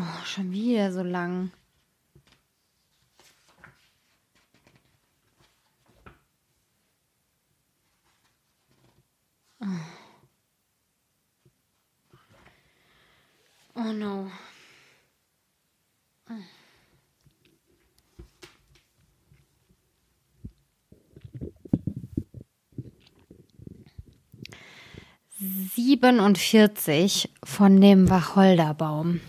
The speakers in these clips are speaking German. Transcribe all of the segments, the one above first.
Oh, schon wieder so lang. Oh. oh no. Siebenundvierzig von dem Wacholderbaum.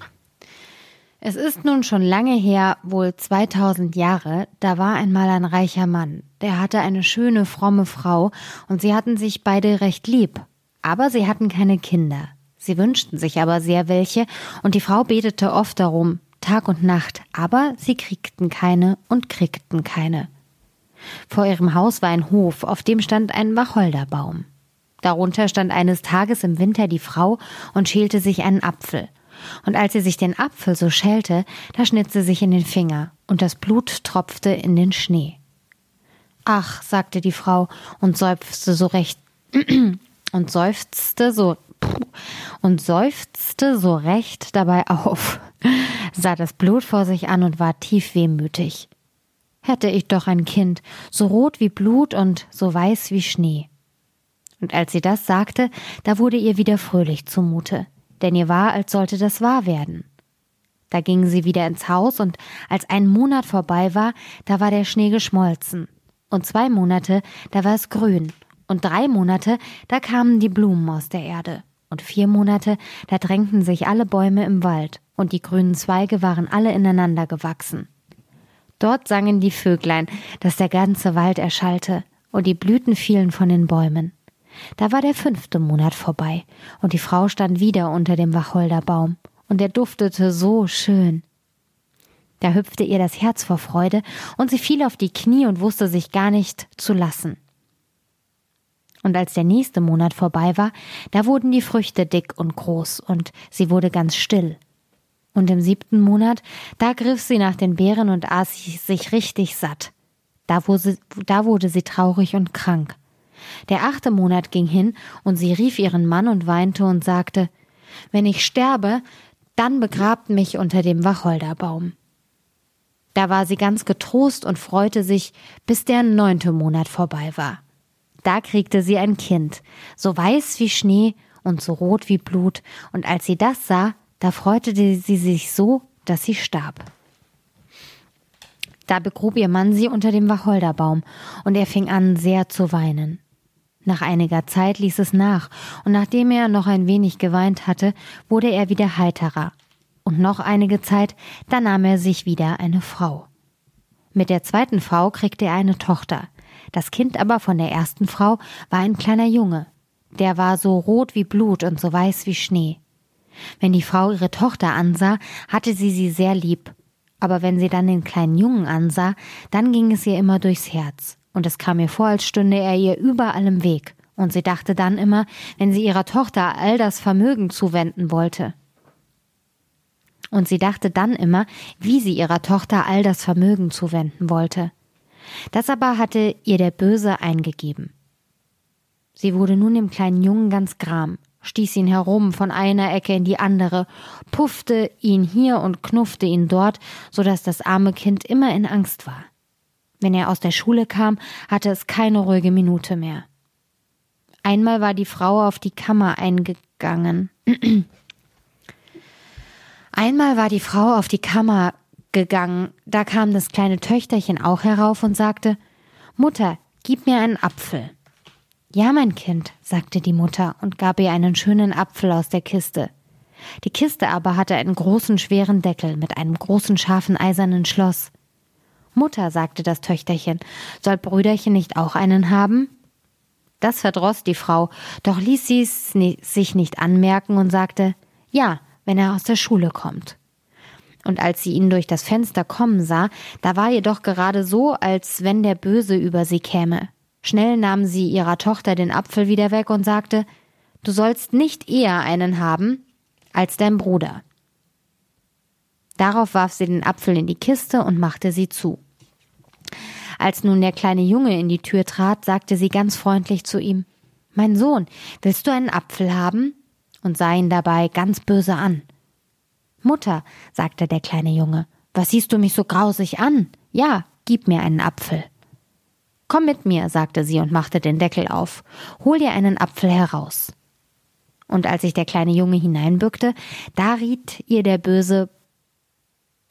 Es ist nun schon lange her, wohl 2000 Jahre, da war einmal ein reicher Mann, der hatte eine schöne, fromme Frau, und sie hatten sich beide recht lieb, aber sie hatten keine Kinder. Sie wünschten sich aber sehr welche, und die Frau betete oft darum, Tag und Nacht, aber sie kriegten keine und kriegten keine. Vor ihrem Haus war ein Hof, auf dem stand ein Wacholderbaum. Darunter stand eines Tages im Winter die Frau und schälte sich einen Apfel. Und als sie sich den Apfel so schälte, da schnitt sie sich in den Finger, und das Blut tropfte in den Schnee. Ach, sagte die Frau und seufzte so recht und seufzte so und seufzte so recht dabei auf, sah das Blut vor sich an und war tief wehmütig. Hätte ich doch ein Kind, so rot wie Blut und so weiß wie Schnee. Und als sie das sagte, da wurde ihr wieder fröhlich zumute denn ihr war, als sollte das wahr werden. Da gingen sie wieder ins Haus, und als ein Monat vorbei war, da war der Schnee geschmolzen. Und zwei Monate, da war es grün. Und drei Monate, da kamen die Blumen aus der Erde. Und vier Monate, da drängten sich alle Bäume im Wald, und die grünen Zweige waren alle ineinander gewachsen. Dort sangen die Vöglein, dass der ganze Wald erschallte, und die Blüten fielen von den Bäumen. Da war der fünfte Monat vorbei, und die Frau stand wieder unter dem Wacholderbaum, und er duftete so schön. Da hüpfte ihr das Herz vor Freude, und sie fiel auf die Knie und wusste sich gar nicht zu lassen. Und als der nächste Monat vorbei war, da wurden die Früchte dick und groß, und sie wurde ganz still. Und im siebten Monat, da griff sie nach den Beeren und aß sich richtig satt. Da wurde, da wurde sie traurig und krank. Der achte Monat ging hin, und sie rief ihren Mann und weinte und sagte Wenn ich sterbe, dann begrabt mich unter dem Wacholderbaum. Da war sie ganz getrost und freute sich, bis der neunte Monat vorbei war. Da kriegte sie ein Kind, so weiß wie Schnee und so rot wie Blut, und als sie das sah, da freute sie sich so, dass sie starb. Da begrub ihr Mann sie unter dem Wacholderbaum, und er fing an sehr zu weinen. Nach einiger Zeit ließ es nach, und nachdem er noch ein wenig geweint hatte, wurde er wieder heiterer. Und noch einige Zeit, da nahm er sich wieder eine Frau. Mit der zweiten Frau kriegte er eine Tochter. Das Kind aber von der ersten Frau war ein kleiner Junge. Der war so rot wie Blut und so weiß wie Schnee. Wenn die Frau ihre Tochter ansah, hatte sie sie sehr lieb. Aber wenn sie dann den kleinen Jungen ansah, dann ging es ihr immer durchs Herz und es kam ihr vor, als stünde er ihr überall im Weg, und sie dachte dann immer, wenn sie ihrer Tochter all das Vermögen zuwenden wollte. Und sie dachte dann immer, wie sie ihrer Tochter all das Vermögen zuwenden wollte. Das aber hatte ihr der Böse eingegeben. Sie wurde nun dem kleinen Jungen ganz gram, stieß ihn herum von einer Ecke in die andere, puffte ihn hier und knuffte ihn dort, so dass das arme Kind immer in Angst war. Wenn er aus der Schule kam, hatte es keine ruhige Minute mehr. Einmal war die Frau auf die Kammer eingegangen. Einmal war die Frau auf die Kammer gegangen, da kam das kleine Töchterchen auch herauf und sagte Mutter, gib mir einen Apfel. Ja, mein Kind, sagte die Mutter und gab ihr einen schönen Apfel aus der Kiste. Die Kiste aber hatte einen großen schweren Deckel mit einem großen scharfen eisernen Schloss. Mutter, sagte das Töchterchen, soll Brüderchen nicht auch einen haben? Das verdroß die Frau, doch ließ sie es sich nicht anmerken und sagte, ja, wenn er aus der Schule kommt. Und als sie ihn durch das Fenster kommen sah, da war ihr doch gerade so, als wenn der Böse über sie käme. Schnell nahm sie ihrer Tochter den Apfel wieder weg und sagte, Du sollst nicht eher einen haben als dein Bruder. Darauf warf sie den Apfel in die Kiste und machte sie zu. Als nun der kleine Junge in die Tür trat, sagte sie ganz freundlich zu ihm Mein Sohn, willst du einen Apfel haben? und sah ihn dabei ganz böse an. Mutter, sagte der kleine Junge, was siehst du mich so grausig an? Ja, gib mir einen Apfel. Komm mit mir, sagte sie und machte den Deckel auf. Hol dir einen Apfel heraus. Und als sich der kleine Junge hineinbückte, da riet ihr der böse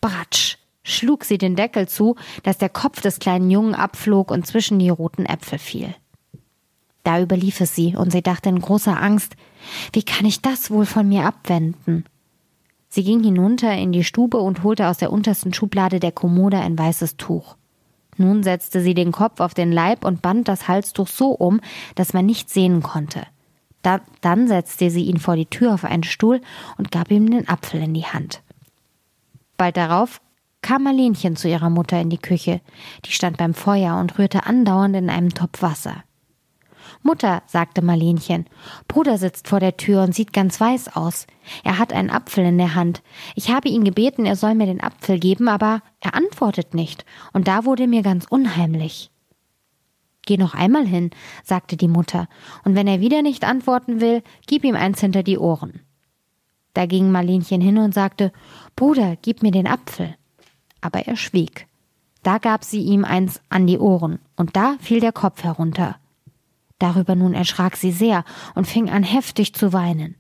Bratsch, schlug sie den Deckel zu, dass der Kopf des kleinen Jungen abflog und zwischen die roten Äpfel fiel. Da überlief es sie, und sie dachte in großer Angst, wie kann ich das wohl von mir abwenden? Sie ging hinunter in die Stube und holte aus der untersten Schublade der Kommode ein weißes Tuch. Nun setzte sie den Kopf auf den Leib und band das Halstuch so um, dass man nichts sehen konnte. Da, dann setzte sie ihn vor die Tür auf einen Stuhl und gab ihm den Apfel in die Hand. Bald darauf kam Marlenchen zu ihrer Mutter in die Küche. Die stand beim Feuer und rührte andauernd in einem Topf Wasser. Mutter, sagte Marlenchen, Bruder sitzt vor der Tür und sieht ganz weiß aus. Er hat einen Apfel in der Hand. Ich habe ihn gebeten, er soll mir den Apfel geben, aber er antwortet nicht, und da wurde mir ganz unheimlich. Geh noch einmal hin, sagte die Mutter, und wenn er wieder nicht antworten will, gib ihm eins hinter die Ohren. Da ging Marlenchen hin und sagte, Bruder, gib mir den Apfel. Aber er schwieg. Da gab sie ihm eins an die Ohren, und da fiel der Kopf herunter. Darüber nun erschrak sie sehr und fing an heftig zu weinen.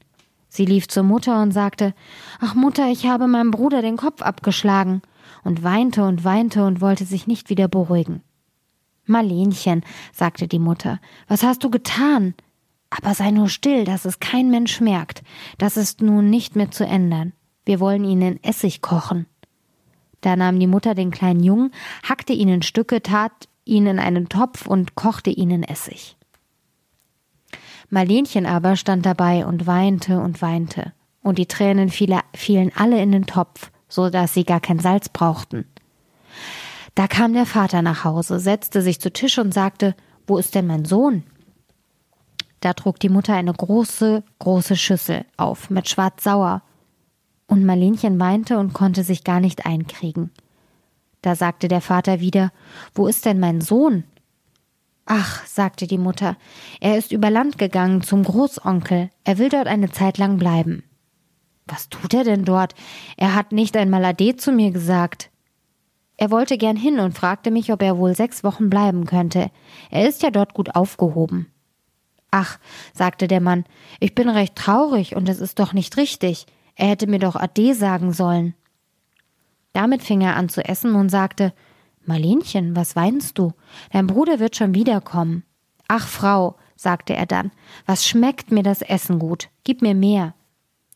Sie lief zur Mutter und sagte Ach Mutter, ich habe meinem Bruder den Kopf abgeschlagen und weinte und weinte und wollte sich nicht wieder beruhigen. Marlenchen, sagte die Mutter, was hast du getan? Aber sei nur still, dass es kein Mensch merkt. Das ist nun nicht mehr zu ändern. Wir wollen ihn in Essig kochen. Da nahm die Mutter den kleinen Jungen, hackte ihn in Stücke, tat ihn in einen Topf und kochte ihn in Essig. Marlenchen aber stand dabei und weinte und weinte, und die Tränen fielen alle in den Topf, so dass sie gar kein Salz brauchten. Da kam der Vater nach Hause, setzte sich zu Tisch und sagte, wo ist denn mein Sohn? Da trug die Mutter eine große, große Schüssel auf mit Schwarz-Sauer, und Marlenchen weinte und konnte sich gar nicht einkriegen. Da sagte der Vater wieder, wo ist denn mein Sohn? Ach, sagte die Mutter, er ist über Land gegangen zum Großonkel, er will dort eine Zeit lang bleiben. Was tut er denn dort? Er hat nicht einmal Ade zu mir gesagt. Er wollte gern hin und fragte mich, ob er wohl sechs Wochen bleiben könnte. Er ist ja dort gut aufgehoben. Ach, sagte der Mann, ich bin recht traurig und es ist doch nicht richtig. Er hätte mir doch Ade sagen sollen. Damit fing er an zu essen und sagte, Marlenchen, was weinst du? Dein Bruder wird schon wiederkommen. Ach, Frau, sagte er dann, was schmeckt mir das Essen gut? Gib mir mehr.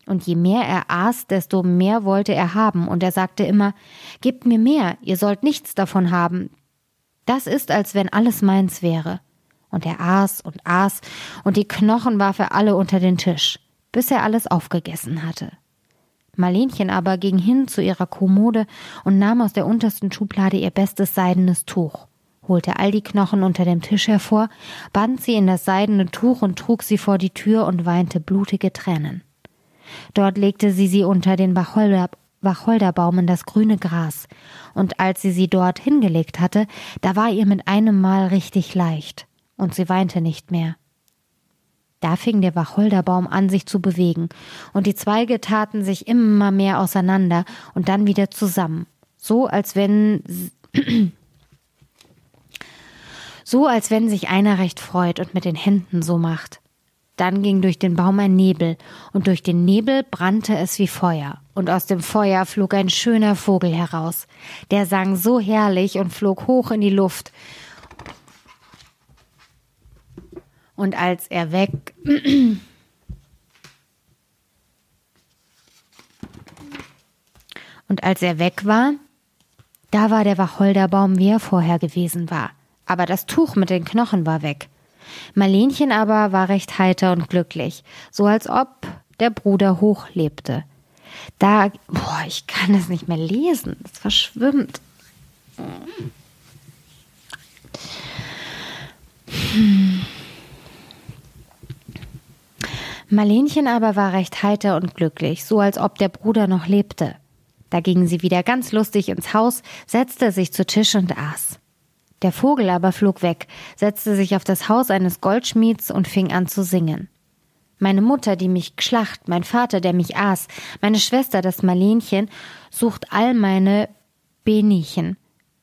Und je mehr er aß, desto mehr wollte er haben, und er sagte immer, Gebt mir mehr, ihr sollt nichts davon haben. Das ist, als wenn alles meins wäre. Und er aß und aß, und die Knochen warf er alle unter den Tisch, bis er alles aufgegessen hatte. Marlenchen aber ging hin zu ihrer Kommode und nahm aus der untersten Schublade ihr bestes seidenes Tuch, holte all die Knochen unter dem Tisch hervor, band sie in das seidene Tuch und trug sie vor die Tür und weinte blutige Tränen. Dort legte sie sie unter den Wacholder, Wacholderbaum in das grüne Gras, und als sie sie dort hingelegt hatte, da war ihr mit einem Mal richtig leicht, und sie weinte nicht mehr. Da fing der Wacholderbaum an, sich zu bewegen, und die Zweige taten sich immer mehr auseinander und dann wieder zusammen, so als wenn so als wenn sich einer recht freut und mit den Händen so macht. Dann ging durch den Baum ein Nebel, und durch den Nebel brannte es wie Feuer, und aus dem Feuer flog ein schöner Vogel heraus, der sang so herrlich und flog hoch in die Luft, Und als er weg. Und als er weg war, da war der Wacholderbaum, wie er vorher gewesen war. Aber das Tuch mit den Knochen war weg. Marlenchen aber war recht heiter und glücklich, so als ob der Bruder hochlebte. Da, boah, ich kann es nicht mehr lesen, es verschwimmt. Hm. Marlenchen aber war recht heiter und glücklich, so als ob der Bruder noch lebte. Da ging sie wieder ganz lustig ins Haus, setzte sich zu Tisch und aß. Der Vogel aber flog weg, setzte sich auf das Haus eines Goldschmieds und fing an zu singen. Meine Mutter, die mich geschlacht, mein Vater, der mich aß, meine Schwester, das Marlenchen, sucht all meine Benchen,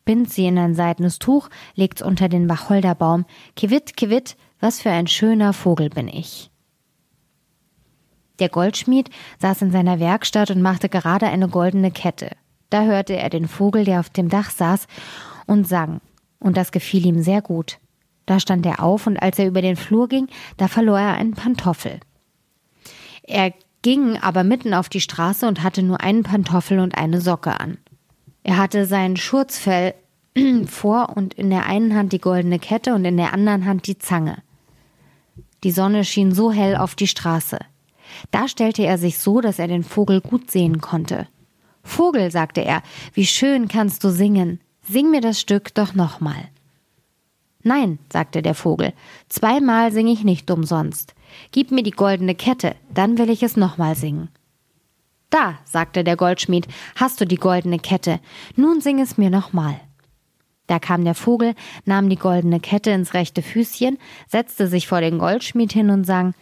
bindt sie in ein seidenes Tuch, legt's unter den Wacholderbaum. Kiwitt, kiwitt, was für ein schöner Vogel bin ich. Der Goldschmied saß in seiner Werkstatt und machte gerade eine goldene Kette. Da hörte er den Vogel, der auf dem Dach saß, und sang, und das gefiel ihm sehr gut. Da stand er auf, und als er über den Flur ging, da verlor er einen Pantoffel. Er ging aber mitten auf die Straße und hatte nur einen Pantoffel und eine Socke an. Er hatte sein Schurzfell vor und in der einen Hand die goldene Kette und in der anderen Hand die Zange. Die Sonne schien so hell auf die Straße. Da stellte er sich so, dass er den Vogel gut sehen konnte. Vogel, sagte er, wie schön kannst du singen. Sing mir das Stück doch nochmal. Nein, sagte der Vogel, zweimal sing ich nicht umsonst. Gib mir die goldene Kette, dann will ich es nochmal singen. Da, sagte der Goldschmied, hast du die goldene Kette, nun sing es mir nochmal. Da kam der Vogel, nahm die goldene Kette ins rechte Füßchen, setzte sich vor den Goldschmied hin und sang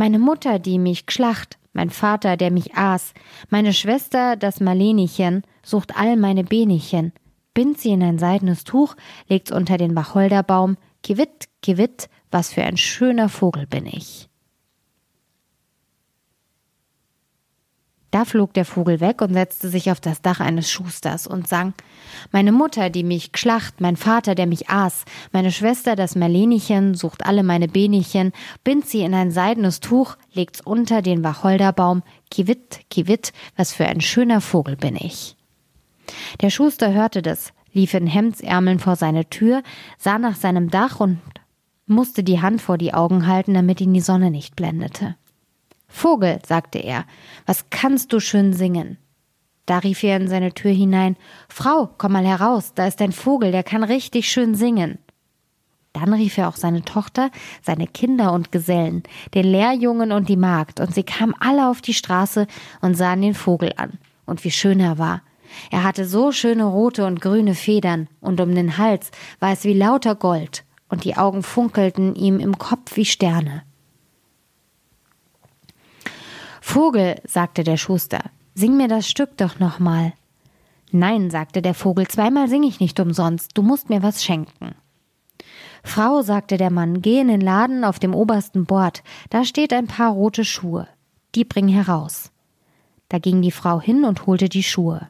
Meine Mutter, die mich geschlacht, mein Vater, der mich aß, meine Schwester, das Marlenichen, sucht all meine Benechen, bind sie in ein seidenes Tuch, legt's unter den Wacholderbaum, Kiwitt, Kiwitt, was für ein schöner Vogel bin ich. Da flog der Vogel weg und setzte sich auf das Dach eines Schusters und sang Meine Mutter, die mich geschlacht, mein Vater, der mich aß, meine Schwester, das Merlenichen, sucht alle meine Benechen, bind sie in ein seidenes Tuch, legt's unter den Wacholderbaum, kiwitt, kiwitt, was für ein schöner Vogel bin ich. Der Schuster hörte das, lief in Hemdsärmeln vor seine Tür, sah nach seinem Dach und musste die Hand vor die Augen halten, damit ihn die Sonne nicht blendete. Vogel, sagte er, was kannst du schön singen? Da rief er in seine Tür hinein Frau, komm mal heraus, da ist ein Vogel, der kann richtig schön singen. Dann rief er auch seine Tochter, seine Kinder und Gesellen, den Lehrjungen und die Magd, und sie kamen alle auf die Straße und sahen den Vogel an, und wie schön er war. Er hatte so schöne rote und grüne Federn, und um den Hals war es wie lauter Gold, und die Augen funkelten ihm im Kopf wie Sterne. Vogel, sagte der Schuster, sing mir das Stück doch nochmal. Nein, sagte der Vogel, zweimal sing ich nicht umsonst, du musst mir was schenken. Frau, sagte der Mann, geh in den Laden auf dem obersten Bord, da steht ein paar rote Schuhe, die bring heraus. Da ging die Frau hin und holte die Schuhe.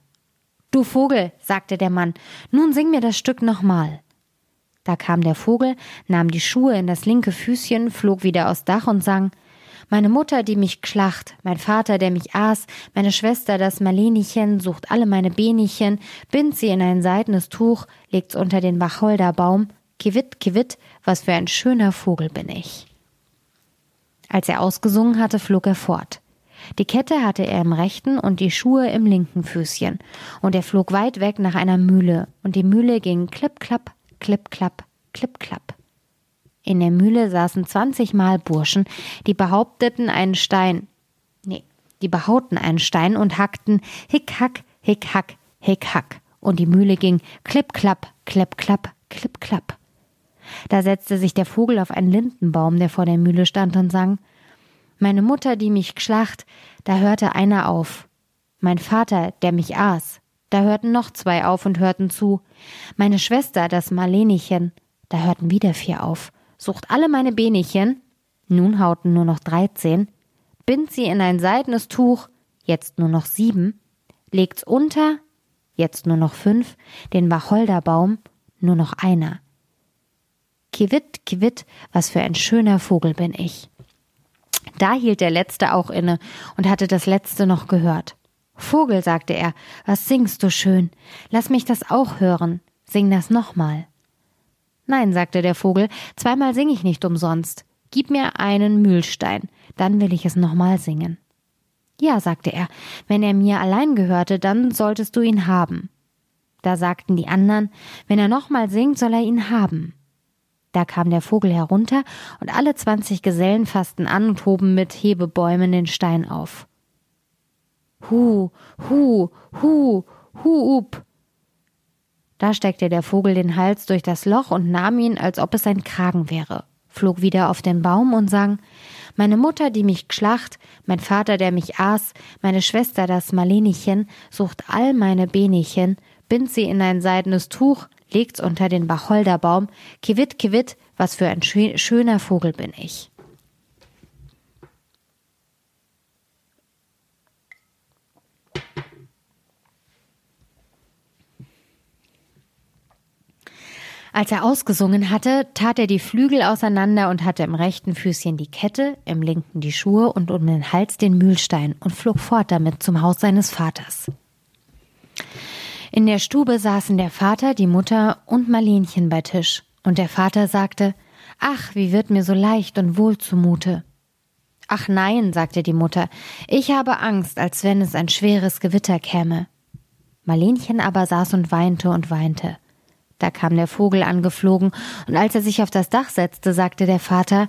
Du Vogel, sagte der Mann, nun sing mir das Stück nochmal. Da kam der Vogel, nahm die Schuhe in das linke Füßchen, flog wieder aufs Dach und sang meine Mutter, die mich geschlacht, mein Vater, der mich aß, meine Schwester, das Marlenichen, sucht alle meine Benechen, bind sie in ein seidenes Tuch, legt's unter den Wacholderbaum, kiwitt, kiwitt, was für ein schöner Vogel bin ich. Als er ausgesungen hatte, flog er fort. Die Kette hatte er im rechten und die Schuhe im linken Füßchen, und er flog weit weg nach einer Mühle, und die Mühle ging klipp klapp, klipp klapp, klipp klapp. In der Mühle saßen zwanzigmal Burschen, die behaupteten einen Stein, nee, die behauten einen Stein und hackten hick hack, hick hack, hick hack. Und die Mühle ging klipp klapp, klipp klapp, klipp klapp. Da setzte sich der Vogel auf einen Lindenbaum, der vor der Mühle stand und sang Meine Mutter, die mich geschlacht, da hörte einer auf. Mein Vater, der mich aß, da hörten noch zwei auf und hörten zu. Meine Schwester, das Marlenichen, da hörten wieder vier auf sucht alle meine Benechen, nun hauten nur noch dreizehn, bind sie in ein seidenes Tuch, jetzt nur noch sieben, legt's unter, jetzt nur noch fünf, den Wacholderbaum, nur noch einer. Kiwitt, kiwitt, was für ein schöner Vogel bin ich. Da hielt der Letzte auch inne und hatte das Letzte noch gehört. Vogel, sagte er, was singst du schön? Lass mich das auch hören. Sing das nochmal. Nein, sagte der Vogel, zweimal sing ich nicht umsonst. Gib mir einen Mühlstein, dann will ich es nochmal singen. Ja, sagte er, wenn er mir allein gehörte, dann solltest du ihn haben. Da sagten die anderen, wenn er nochmal singt, soll er ihn haben. Da kam der Vogel herunter, und alle zwanzig Gesellen fassten an und hoben mit Hebebäumen den Stein auf. Hu, hu, hu, hu, up, da steckte der Vogel den Hals durch das Loch und nahm ihn, als ob es ein Kragen wäre. flog wieder auf den Baum und sang Meine Mutter, die mich geschlacht, mein Vater, der mich aß, meine Schwester, das Marlenichen, sucht all meine Benechen, bind sie in ein seidenes Tuch, legt's unter den Wacholderbaum, kiwit, kiwit, was für ein schöner Vogel bin ich. Als er ausgesungen hatte, tat er die Flügel auseinander und hatte im rechten Füßchen die Kette, im linken die Schuhe und um den Hals den Mühlstein und flog fort damit zum Haus seines Vaters. In der Stube saßen der Vater, die Mutter und Marlenchen bei Tisch, und der Vater sagte Ach, wie wird mir so leicht und wohl zumute. Ach nein, sagte die Mutter, ich habe Angst, als wenn es ein schweres Gewitter käme. Marlenchen aber saß und weinte und weinte. Da kam der Vogel angeflogen, und als er sich auf das Dach setzte, sagte der Vater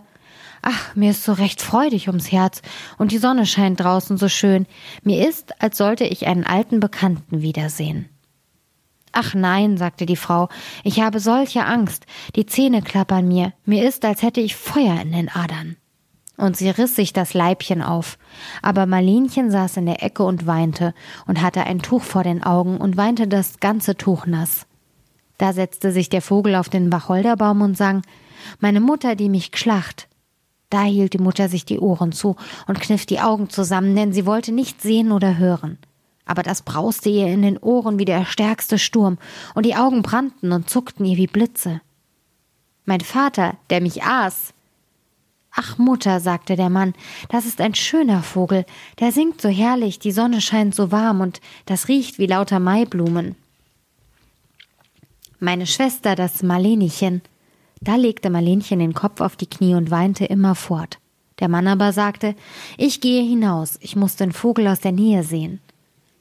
Ach, mir ist so recht freudig ums Herz, und die Sonne scheint draußen so schön. Mir ist, als sollte ich einen alten Bekannten wiedersehen. Ach nein, sagte die Frau, ich habe solche Angst, die Zähne klappern mir, mir ist, als hätte ich Feuer in den Adern. Und sie riss sich das Leibchen auf. Aber Marlenchen saß in der Ecke und weinte und hatte ein Tuch vor den Augen und weinte das ganze Tuch nass. Da setzte sich der Vogel auf den Wacholderbaum und sang Meine Mutter, die mich geschlacht. Da hielt die Mutter sich die Ohren zu und kniff die Augen zusammen, denn sie wollte nicht sehen oder hören. Aber das brauste ihr in den Ohren wie der stärkste Sturm, und die Augen brannten und zuckten ihr wie Blitze. Mein Vater, der mich aß. Ach Mutter, sagte der Mann, das ist ein schöner Vogel, der singt so herrlich, die Sonne scheint so warm und das riecht wie lauter Maiblumen. Meine Schwester, das Marlenichen. Da legte Marlenchen den Kopf auf die Knie und weinte immerfort. Der Mann aber sagte, ich gehe hinaus, ich muss den Vogel aus der Nähe sehen.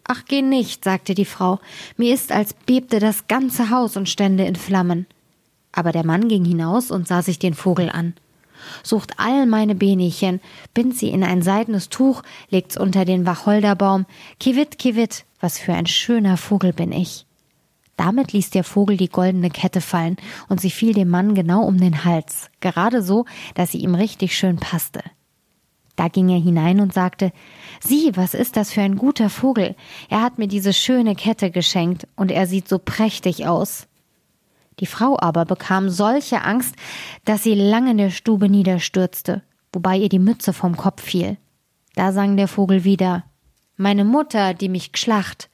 Ach, geh nicht, sagte die Frau, mir ist, als bebte das ganze Haus und stände in Flammen. Aber der Mann ging hinaus und sah sich den Vogel an. Sucht all meine Benechen, bind sie in ein seidenes Tuch, legt's unter den Wacholderbaum. Kiwit, kiwit, was für ein schöner Vogel bin ich. Damit ließ der Vogel die goldene Kette fallen, und sie fiel dem Mann genau um den Hals, gerade so, dass sie ihm richtig schön passte. Da ging er hinein und sagte Sieh, was ist das für ein guter Vogel. Er hat mir diese schöne Kette geschenkt, und er sieht so prächtig aus. Die Frau aber bekam solche Angst, dass sie lang in der Stube niederstürzte, wobei ihr die Mütze vom Kopf fiel. Da sang der Vogel wieder Meine Mutter, die mich gschlacht,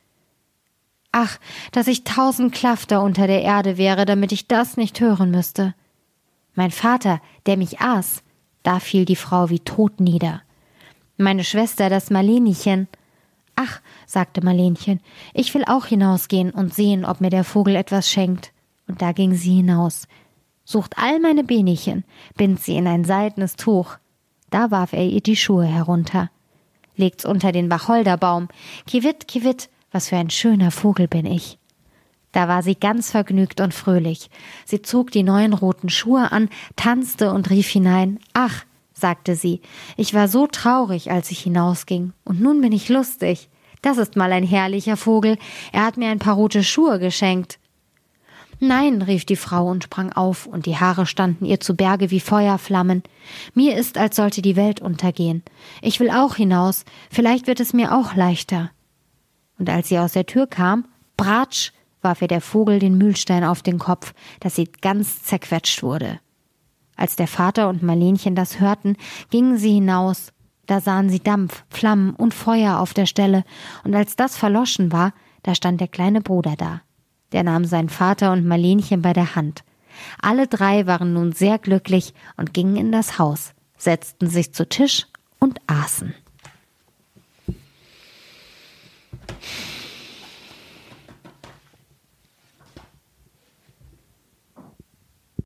Ach, dass ich tausend Klafter unter der Erde wäre, damit ich das nicht hören müsste. Mein Vater, der mich aß, da fiel die Frau wie tot nieder. Meine Schwester, das Marlenichen. Ach, sagte Marlenchen, ich will auch hinausgehen und sehen, ob mir der Vogel etwas schenkt. Und da ging sie hinaus. Sucht all meine Benechen, bind sie in ein seidenes Tuch. Da warf er ihr die Schuhe herunter. Legt's unter den Wacholderbaum. Kiwit, kiwit, was für ein schöner Vogel bin ich. Da war sie ganz vergnügt und fröhlich. Sie zog die neuen roten Schuhe an, tanzte und rief hinein Ach, sagte sie, ich war so traurig, als ich hinausging, und nun bin ich lustig. Das ist mal ein herrlicher Vogel, er hat mir ein paar rote Schuhe geschenkt. Nein, rief die Frau und sprang auf, und die Haare standen ihr zu Berge wie Feuerflammen. Mir ist, als sollte die Welt untergehen. Ich will auch hinaus, vielleicht wird es mir auch leichter und als sie aus der Tür kam, bratsch, warf ihr der Vogel den Mühlstein auf den Kopf, dass sie ganz zerquetscht wurde. Als der Vater und Marlenchen das hörten, gingen sie hinaus. Da sahen sie Dampf, Flammen und Feuer auf der Stelle, und als das verloschen war, da stand der kleine Bruder da. Der nahm seinen Vater und Marlenchen bei der Hand. Alle drei waren nun sehr glücklich und gingen in das Haus, setzten sich zu Tisch und aßen.